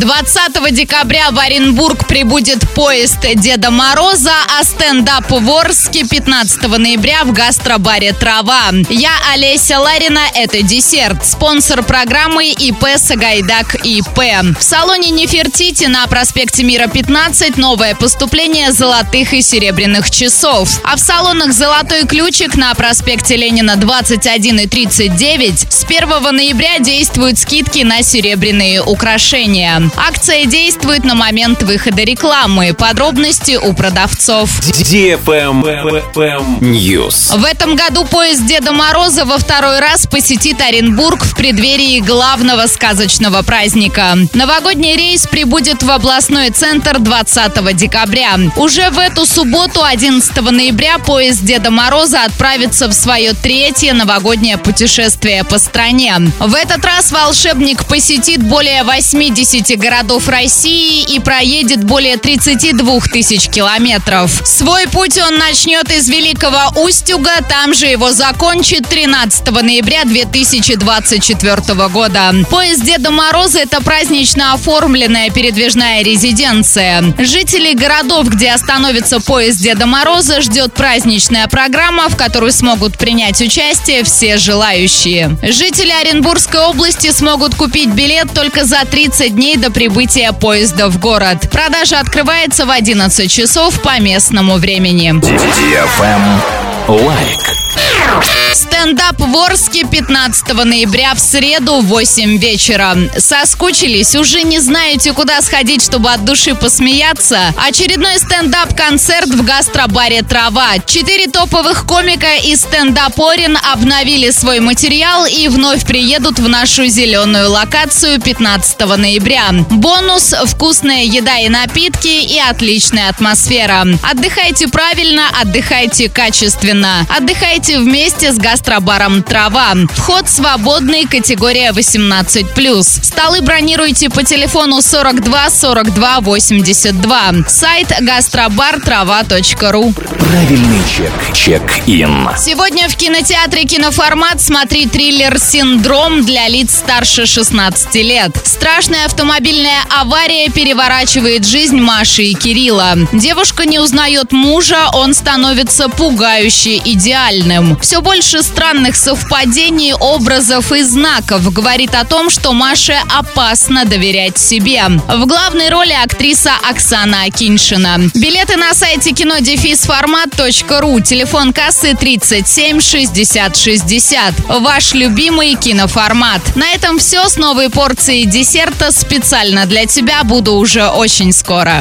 20 декабря в Оренбург прибудет поезд Деда Мороза, а стендап в Орске 15 ноября в гастробаре «Трава». Я Олеся Ларина, это десерт. Спонсор программы ИП Сагайдак ИП. В салоне Нефертити на проспекте Мира 15 новое поступление золотых и серебряных часов. А в салонах «Золотой ключик» на проспекте Ленина 21 и 39 с 1 ноября действуют скидки на серебряные украшения. Акция действует на момент выхода рекламы. Подробности у продавцов. News. В этом году поезд Деда Мороза во второй раз посетит Оренбург в преддверии главного сказочного праздника. Новогодний рейс прибудет в областной центр 20 декабря. Уже в эту субботу, 11 ноября, поезд Деда Мороза отправится в свое третье новогоднее путешествие по стране. В этот раз волшебник посетит более 80 городов России и проедет более 32 тысяч километров. Свой путь он начнет из Великого Устюга, там же его закончит 13 ноября 2024 года. Поезд Деда Мороза – это празднично оформленная передвижная резиденция. Жителей городов, где остановится поезд Деда Мороза, ждет праздничная программа, в которой смогут принять участие все желающие. Жители Оренбургской области смогут купить билет только за 30 дней до прибытия поезда в город. Продажа открывается в 11 часов по местному времени. Лайк. Стендап в Орске 15 ноября в среду в 8 вечера. Соскучились? Уже не знаете, куда сходить, чтобы от души посмеяться? Очередной стендап-концерт в гастробаре «Трава». Четыре топовых комика из Стендап Орен обновили свой материал и вновь приедут в нашу зеленую локацию 15 ноября. Бонус – вкусная еда и напитки и отличная атмосфера. Отдыхайте правильно, отдыхайте качественно. Отдыхайте вместе с гастробаром «Трава». Вход свободный, категория 18+. Столы бронируйте по телефону 42 42 82. Сайт гастробартрава.ру. Правильный чек. Чек-ин. Сегодня в кинотеатре «Киноформат» смотри триллер «Синдром» для лиц старше 16 лет. Страшная автомобильная авария переворачивает жизнь Маши и Кирилла. Девушка не узнает мужа, он становится пугающе идеальным. Все больше странных совпадений, образов и знаков говорит о том, что Маше опасно доверять себе. В главной роли актриса Оксана Акиншина. Билеты на сайте кинодефисформат.ру. Телефон кассы 37 60 60. Ваш любимый киноформат. На этом все с новой порцией десерта специально для тебя буду уже очень скоро.